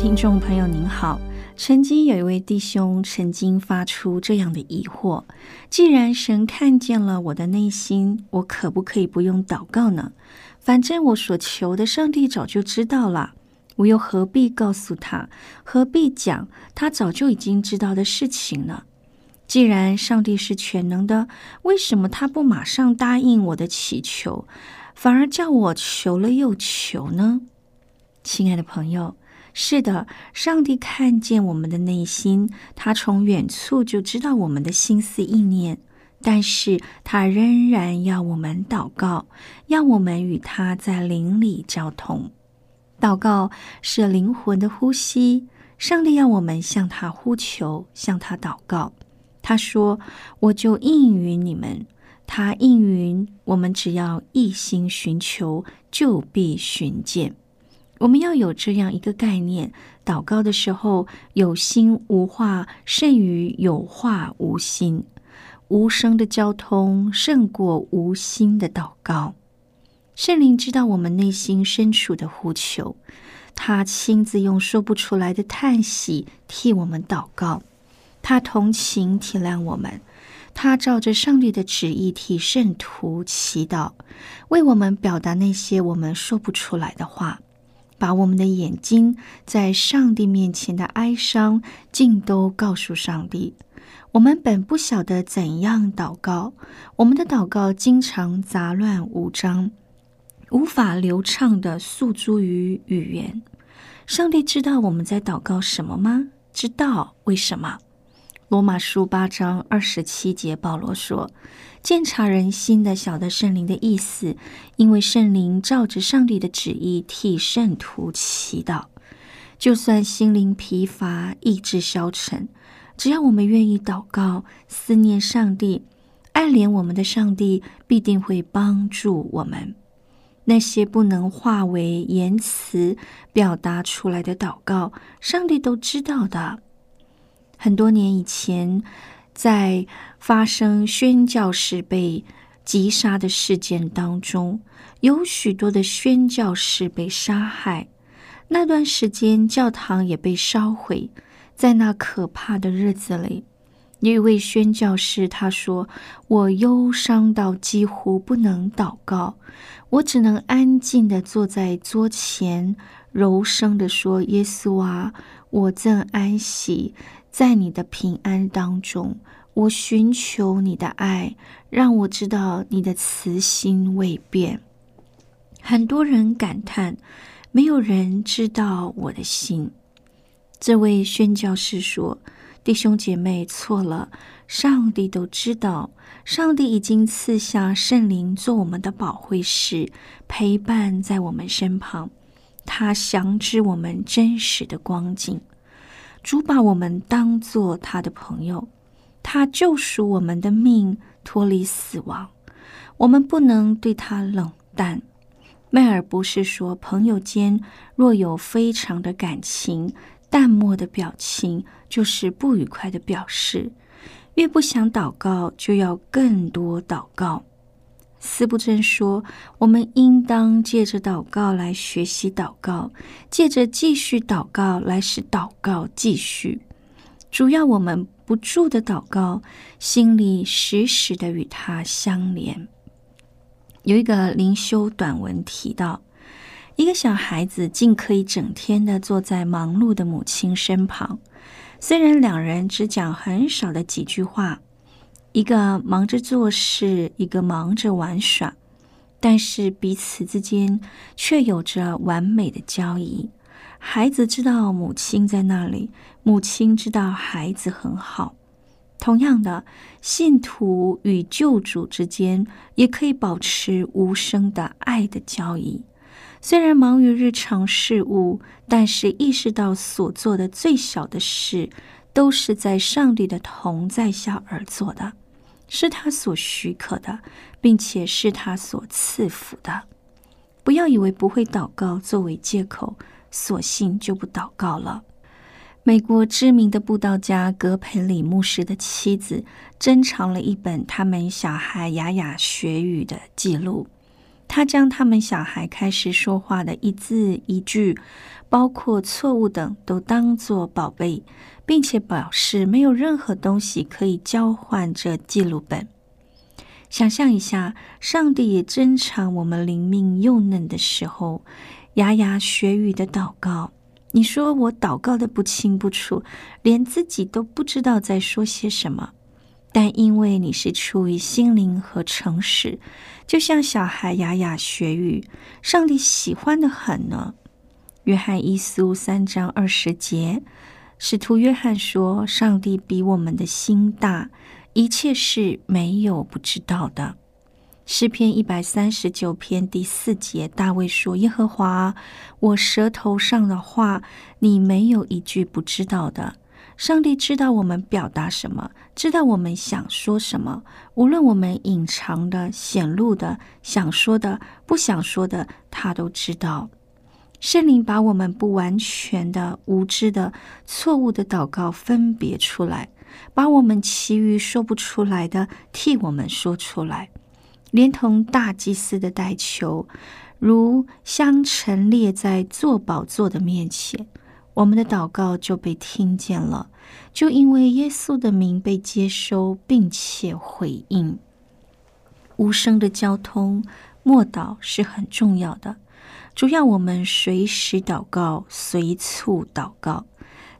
听众朋友，您好。曾经有一位弟兄曾经发出这样的疑惑：既然神看见了我的内心，我可不可以不用祷告呢？反正我所求的，上帝早就知道了，我又何必告诉他？何必讲他早就已经知道的事情呢？既然上帝是全能的，为什么他不马上答应我的祈求，反而叫我求了又求呢？亲爱的朋友。是的，上帝看见我们的内心，他从远处就知道我们的心思意念，但是他仍然要我们祷告，要我们与他在灵里交通。祷告是灵魂的呼吸，上帝要我们向他呼求，向他祷告。他说：“我就应允你们。”他应允我们，只要一心寻求，就必寻见。我们要有这样一个概念：祷告的时候，有心无话胜于有话无心；无声的交通胜过无心的祷告。圣灵知道我们内心深处的呼求，他亲自用说不出来的叹息替我们祷告。他同情体谅我们，他照着上帝的旨意替圣徒祈祷，为我们表达那些我们说不出来的话。把我们的眼睛在上帝面前的哀伤尽都告诉上帝。我们本不晓得怎样祷告，我们的祷告经常杂乱无章，无法流畅的诉诸于语言。上帝知道我们在祷告什么吗？知道为什么？罗马书八章二十七节，保罗说。鉴察人心的，晓得圣灵的意思，因为圣灵照着上帝的旨意替圣徒祈祷。就算心灵疲乏、意志消沉，只要我们愿意祷告、思念上帝、爱怜我们的上帝，必定会帮助我们。那些不能化为言辞表达出来的祷告，上帝都知道的。很多年以前。在发生宣教士被击杀的事件当中，有许多的宣教士被杀害。那段时间，教堂也被烧毁。在那可怕的日子里，有一位宣教士他说：“我忧伤到几乎不能祷告，我只能安静的坐在桌前，柔声的说：‘耶稣啊，我正安息。’”在你的平安当中，我寻求你的爱，让我知道你的慈心未变。很多人感叹，没有人知道我的心。这位宣教士说：“弟兄姐妹错了，上帝都知道，上帝已经赐下圣灵做我们的保惠师，陪伴在我们身旁，他详知我们真实的光景。”主把我们当做他的朋友，他救赎我们的命，脱离死亡。我们不能对他冷淡。迈尔不是说，朋友间若有非常的感情，淡漠的表情就是不愉快的表示。越不想祷告，就要更多祷告。斯布真说：“我们应当借着祷告来学习祷告，借着继续祷告来使祷告继续。主要我们不住的祷告，心里时时的与他相连。有一个灵修短文提到，一个小孩子竟可以整天的坐在忙碌的母亲身旁，虽然两人只讲很少的几句话，一个忙着做事，一个忙着玩耍，但是彼此之间却有着完美的交易。孩子知道母亲在那里，母亲知道孩子很好。同样的，信徒与救主之间也可以保持无声的爱的交易。虽然忙于日常事务，但是意识到所做的最小的事，都是在上帝的同在下而做的，是他所许可的，并且是他所赐福的。不要以为不会祷告作为借口，索性就不祷告了。美国知名的布道家格培里牧师的妻子珍藏了一本他们小孩雅雅学语的记录。他将他们小孩开始说话的一字一句，包括错误等，都当作宝贝，并且表示没有任何东西可以交换这记录本。想象一下，上帝也珍藏我们灵命幼嫩的时候，牙牙学语的祷告。你说我祷告的不清不楚，连自己都不知道在说些什么。但因为你是出于心灵和诚实，就像小孩牙牙学语，上帝喜欢的很呢。约翰一书三章二十节，使徒约翰说：“上帝比我们的心大，一切事没有不知道的。”诗篇一百三十九篇第四节，大卫说：“耶和华，我舌头上的话，你没有一句不知道的。上帝知道我们表达什么，知道我们想说什么，无论我们隐藏的、显露的、想说的、不想说的，他都知道。圣灵把我们不完全的、无知的、错误的祷告分别出来，把我们其余说不出来的替我们说出来。”连同大祭司的代求，如相陈列在坐宝座的面前，我们的祷告就被听见了。就因为耶稣的名被接收，并且回应，无声的交通默祷是很重要的。主要我们随时祷告，随处祷告，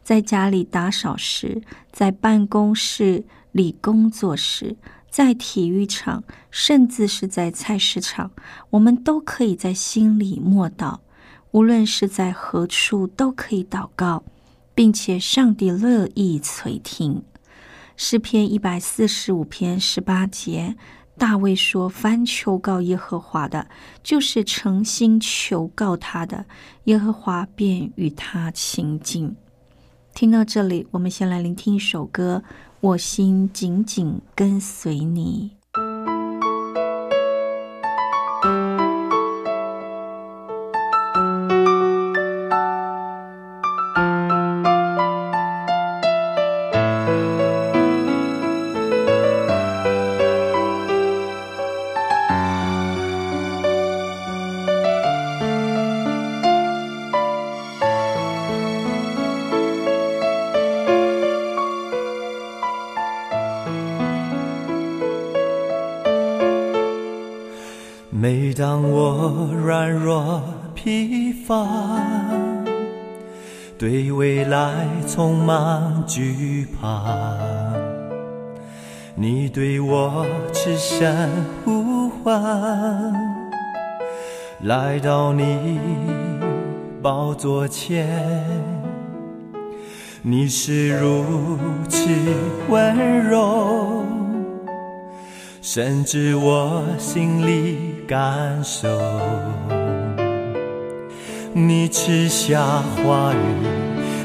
在家里打扫时，在办公室里工作时。在体育场，甚至是在菜市场，我们都可以在心里默祷。无论是在何处，都可以祷告，并且上帝乐意垂听。诗篇一百四十五篇十八节，大卫说：“凡求告耶和华的，就是诚心求告他的，耶和华便与他亲近。”听到这里，我们先来聆听一首歌。我心紧紧跟随你。对未来充满惧怕，你对我痴声呼唤，来到你宝座前，你是如此温柔。深知我心里感受，你赐下话语，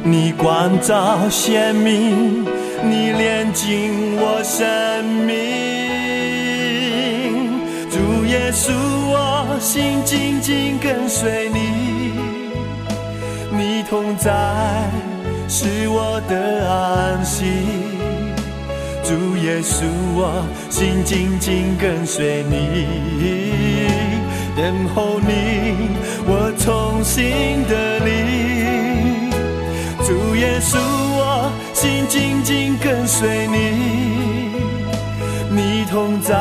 你光照鲜明，你炼尽我生命。主耶稣，我心紧紧跟随你，你同在是我的安息。主耶稣，我心紧紧跟随你，等候你，我重新的你。主耶稣，我。心紧紧跟随你，你同在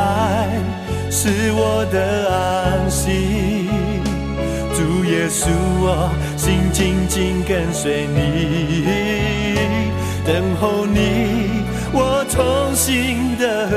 是我的安息。主耶稣，我心紧紧跟随你，等候你，我重新的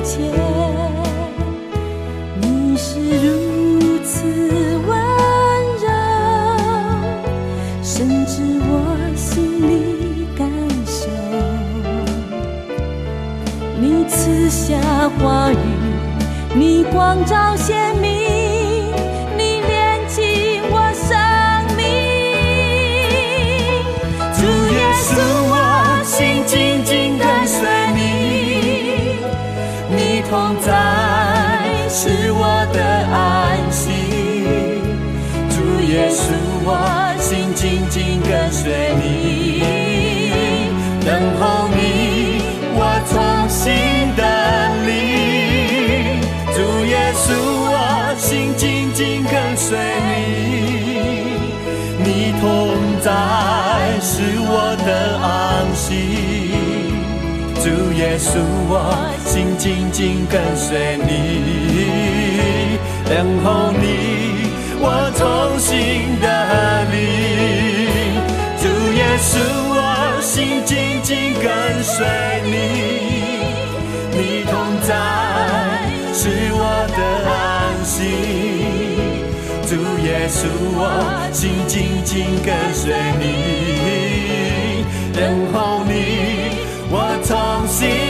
天，你是如此温柔，深知，我心里感受我心紧紧跟随你，等候你，我重新的你。主耶稣，我心紧紧跟随你，你同在是我的安息。主耶稣，我心紧紧跟随你，等候你，我同心的你。主耶稣，我心紧紧跟随你，你同在是我的安心。主耶稣，我心紧紧跟随你，等候你，我同心。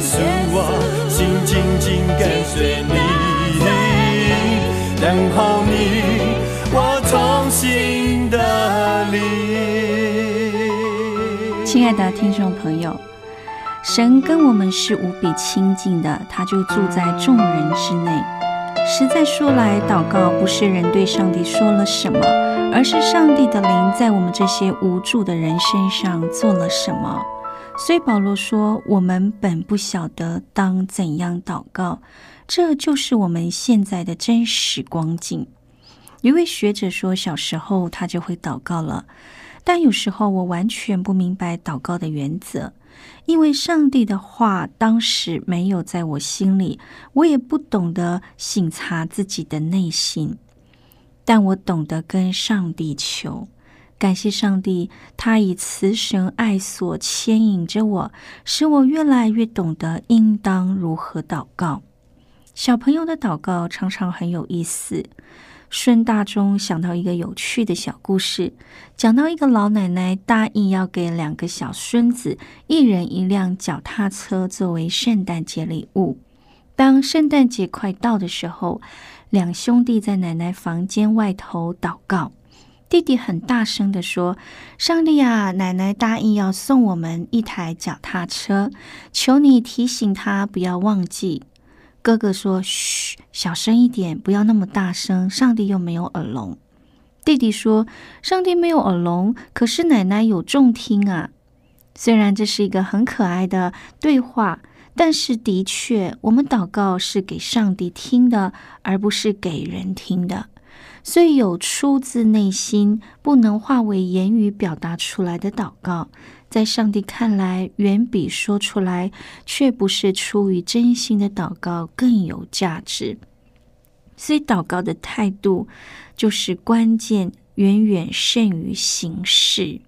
稣啊，心紧紧跟随你，等候你，我重新的亲爱的听众朋友，神跟我们是无比亲近的，他就住在众人之内。实在说来，祷告不是人对上帝说了什么，而是上帝的灵在我们这些无助的人身上做了什么。所以保罗说：“我们本不晓得当怎样祷告，这就是我们现在的真实光景。”一位学者说：“小时候他就会祷告了，但有时候我完全不明白祷告的原则，因为上帝的话当时没有在我心里，我也不懂得省察自己的内心，但我懂得跟上帝求。”感谢上帝，他以慈神爱所牵引着我，使我越来越懂得应当如何祷告。小朋友的祷告常常很有意思。顺大中想到一个有趣的小故事，讲到一个老奶奶答应要给两个小孙子一人一辆脚踏车作为圣诞节礼物。当圣诞节快到的时候，两兄弟在奶奶房间外头祷告。弟弟很大声的说：“上帝啊，奶奶答应要送我们一台脚踏车，求你提醒他不要忘记。”哥哥说：“嘘，小声一点，不要那么大声，上帝又没有耳聋。”弟弟说：“上帝没有耳聋，可是奶奶有重听啊。”虽然这是一个很可爱的对话，但是的确，我们祷告是给上帝听的，而不是给人听的。所以，有出自内心、不能化为言语表达出来的祷告，在上帝看来，远比说出来却不是出于真心的祷告更有价值。所以，祷告的态度就是关键，远远胜于形式。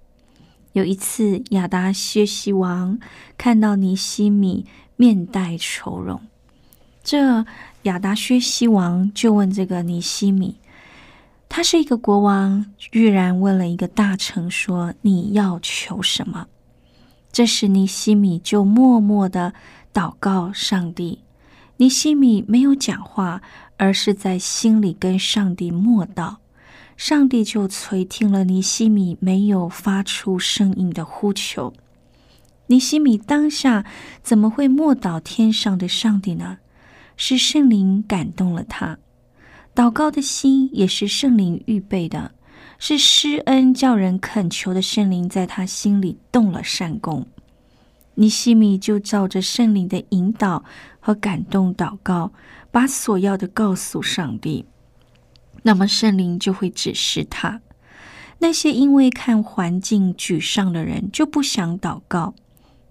有一次，亚达薛西王看到尼西米面带愁容，这亚达薛西王就问这个尼西米，他是一个国王，居然问了一个大臣说：“你要求什么？”这时尼西米就默默的祷告上帝。尼西米没有讲话，而是在心里跟上帝默祷。上帝就垂听了尼西米没有发出声音的呼求。尼西米当下怎么会默祷天上的上帝呢？是圣灵感动了他，祷告的心也是圣灵预备的，是施恩叫人恳求的圣灵在他心里动了善功。尼西米就照着圣灵的引导和感动祷告，把所要的告诉上帝。那么圣灵就会指示他。那些因为看环境沮丧的人就不想祷告，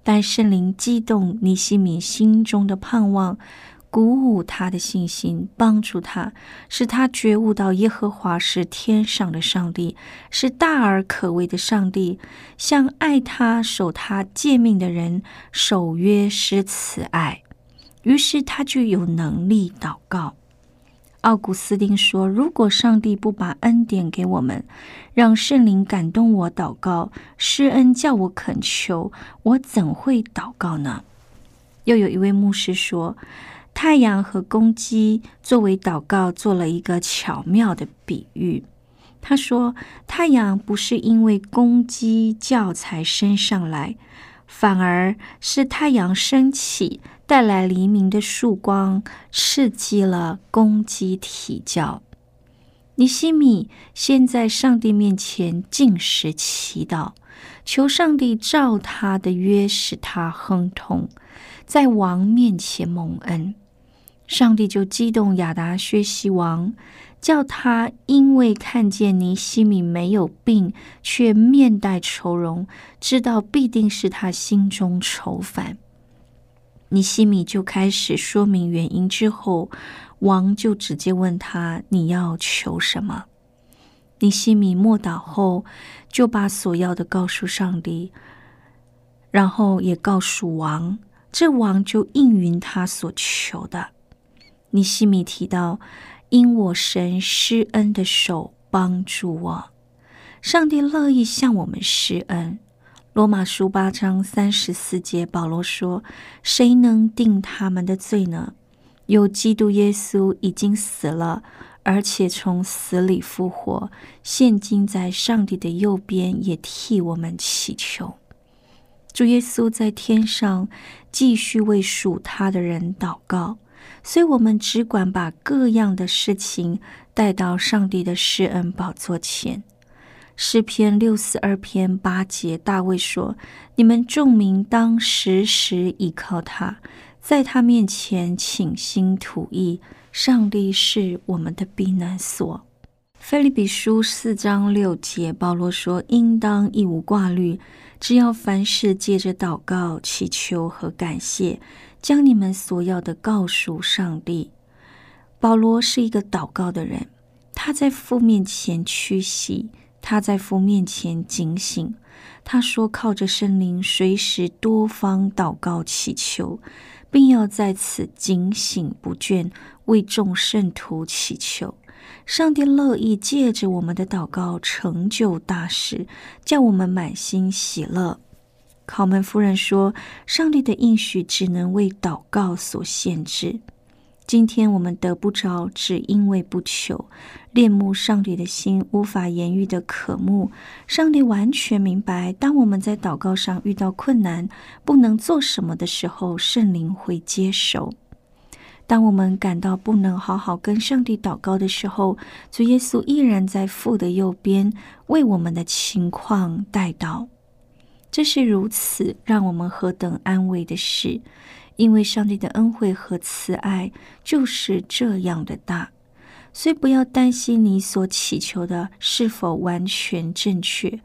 但圣灵激动尼西米心中的盼望，鼓舞他的信心，帮助他，使他觉悟到耶和华是天上的上帝，是大而可畏的上帝，向爱他、守他诫命的人守约施慈爱。于是他就有能力祷告。奥古斯丁说：“如果上帝不把恩典给我们，让圣灵感动我祷告，施恩叫我恳求，我怎会祷告呢？”又有一位牧师说：“太阳和公鸡作为祷告做了一个巧妙的比喻。他说，太阳不是因为公鸡叫才升上来，反而是太阳升起。”带来黎明的曙光，刺激了公鸡啼叫。尼西米先在上帝面前进食祈祷，求上帝照他的约使他亨通，在王面前蒙恩。上帝就激动亚达薛西王，叫他因为看见尼西米没有病，却面带愁容，知道必定是他心中愁烦。尼西米就开始说明原因，之后王就直接问他：“你要求什么？”尼西米默祷后，就把所要的告诉上帝，然后也告诉王，这王就应允他所求的。尼西米提到：“因我神施恩的手帮助我，上帝乐意向我们施恩。”罗马书八章三十四节，保罗说：“谁能定他们的罪呢？有基督耶稣已经死了，而且从死里复活，现今在上帝的右边，也替我们祈求。主耶稣在天上继续为属他的人祷告，所以我们只管把各样的事情带到上帝的施恩宝座前。”诗篇六四二篇八节，大卫说：“你们众民当时时倚靠他，在他面前倾心吐意。上帝是我们的避难所。”菲利比书四章六节，保罗说：“应当一无挂虑，只要凡事借着祷告、祈求和感谢，将你们所要的告诉上帝。”保罗是一个祷告的人，他在父面前屈膝。他在父面前警醒，他说：“靠着圣灵，随时多方祷告祈求，并要在此警醒不倦，为众圣徒祈求。上帝乐意借着我们的祷告成就大事，叫我们满心喜乐。”考门夫人说：“上帝的应许只能为祷告所限制。”今天我们得不着，只因为不求。恋慕上帝的心无法言喻的渴慕，上帝完全明白。当我们在祷告上遇到困难，不能做什么的时候，圣灵会接手。当我们感到不能好好跟上帝祷告的时候，主耶稣依然在父的右边，为我们的情况代祷。这是如此让我们何等安慰的事。因为上帝的恩惠和慈爱就是这样的大，所以不要担心你所祈求的是否完全正确，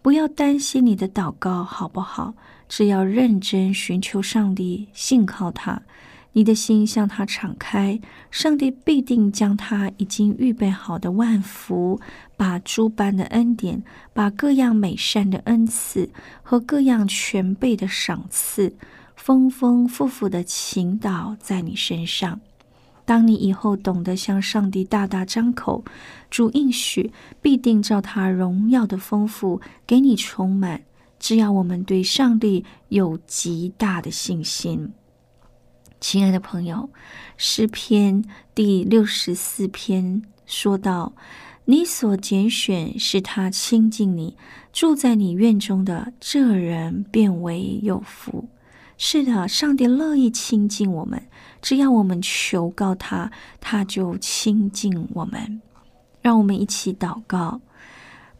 不要担心你的祷告好不好，只要认真寻求上帝，信靠他，你的心向他敞开，上帝必定将他已经预备好的万福，把诸般的恩典，把各样美善的恩赐和各样全备的赏赐，丰丰富富的倾倒在你身上。当你以后懂得向上帝大大张口，主应许必定照他荣耀的丰富给你充满。只要我们对上帝有极大的信心。亲爱的朋友，诗篇第六十四篇说道：“你所拣选是他亲近你，住在你院中的这人，变为有福。”是的，上帝乐意亲近我们，只要我们求告他，他就亲近我们。让我们一起祷告：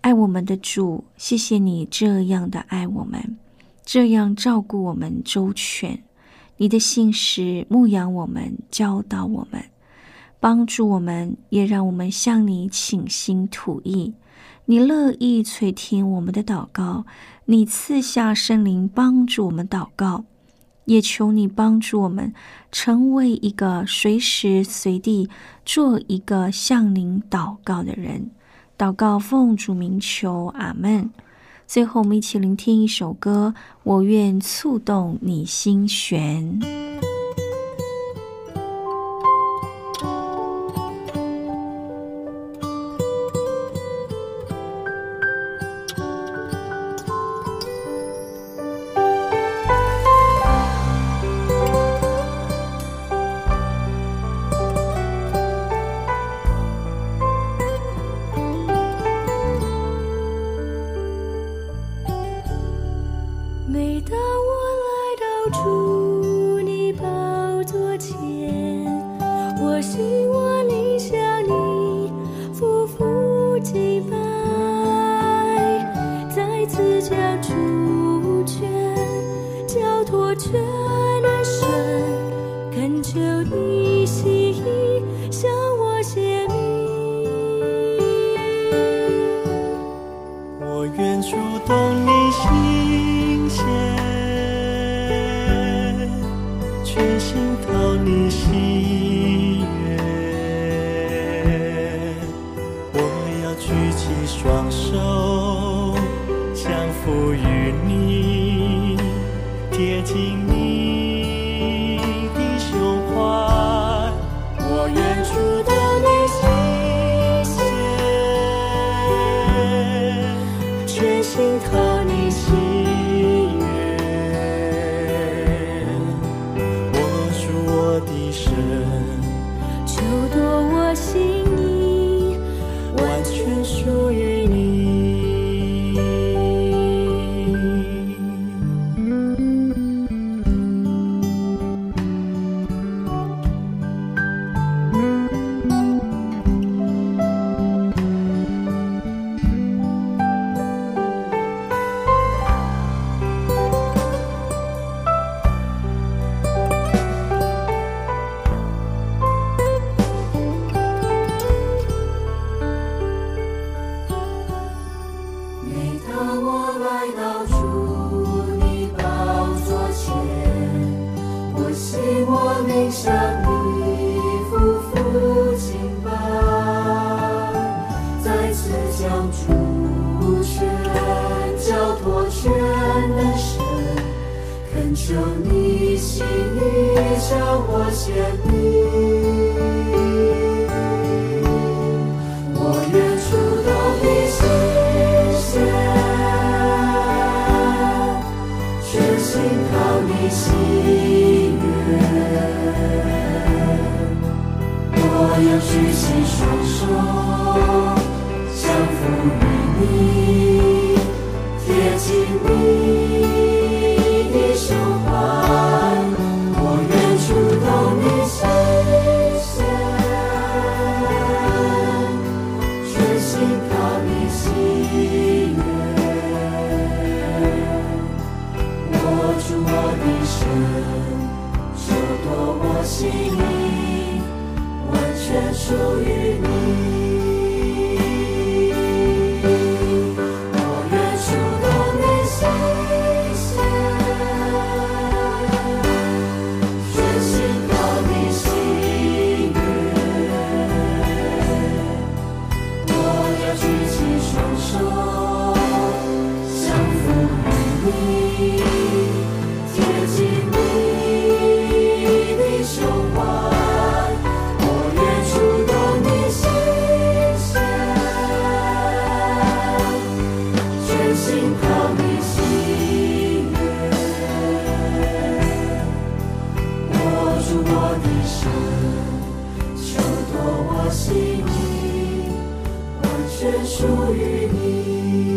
爱我们的主，谢谢你这样的爱我们，这样照顾我们周全。你的信实牧养我们，教导我们，帮助我们，也让我们向你倾心吐意。你乐意垂听我们的祷告，你赐下圣灵帮助我们祷告，也求你帮助我们成为一个随时随地做一个向您祷告的人。祷告奉主名求，阿门。最后，我们一起聆听一首歌，《我愿触动你心弦》。to 心疼你心。让你复复兴吧！再次将主权交托全能神，恳求你心意向我显明。中，相扶与你，贴近你的胸怀，我愿触到你心弦，全心靠你心愿，握住我的手，就多么幸运。也属于你。属于你完全属于你。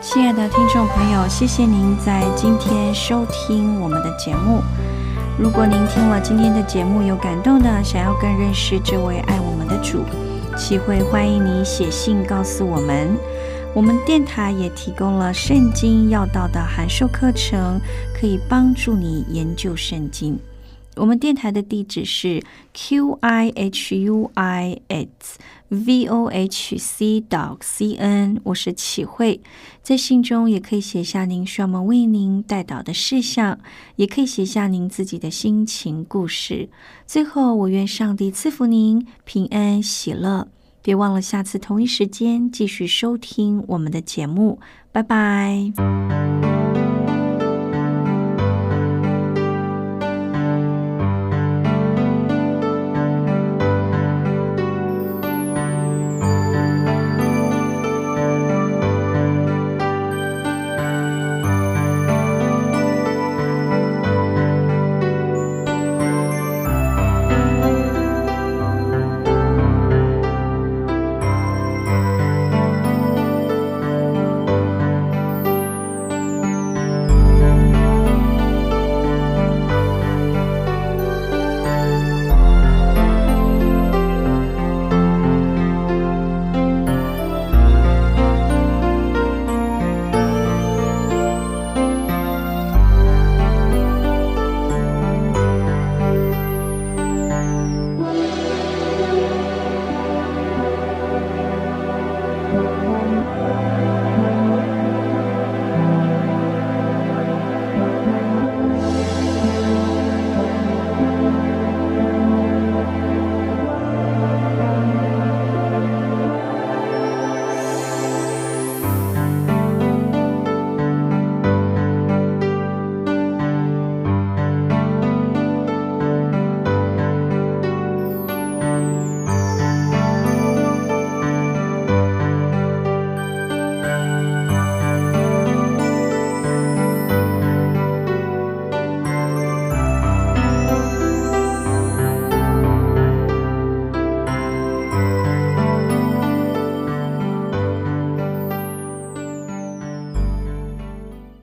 亲爱的听众朋友，谢谢您在今天收听我们的节目。如果您听了今天的节目有感动的，想要更认识这位爱我们的主，启会欢迎你写信告诉我们。我们电台也提供了圣经要道的函授课程，可以帮助你研究圣经。我们电台的地址是 q i h u i s v o h c dot c n，我是启慧。在信中也可以写下您需要我们为您带导的事项，也可以写下您自己的心情故事。最后，我愿上帝赐福您平安喜乐。别忘了下次同一时间继续收听我们的节目。拜拜。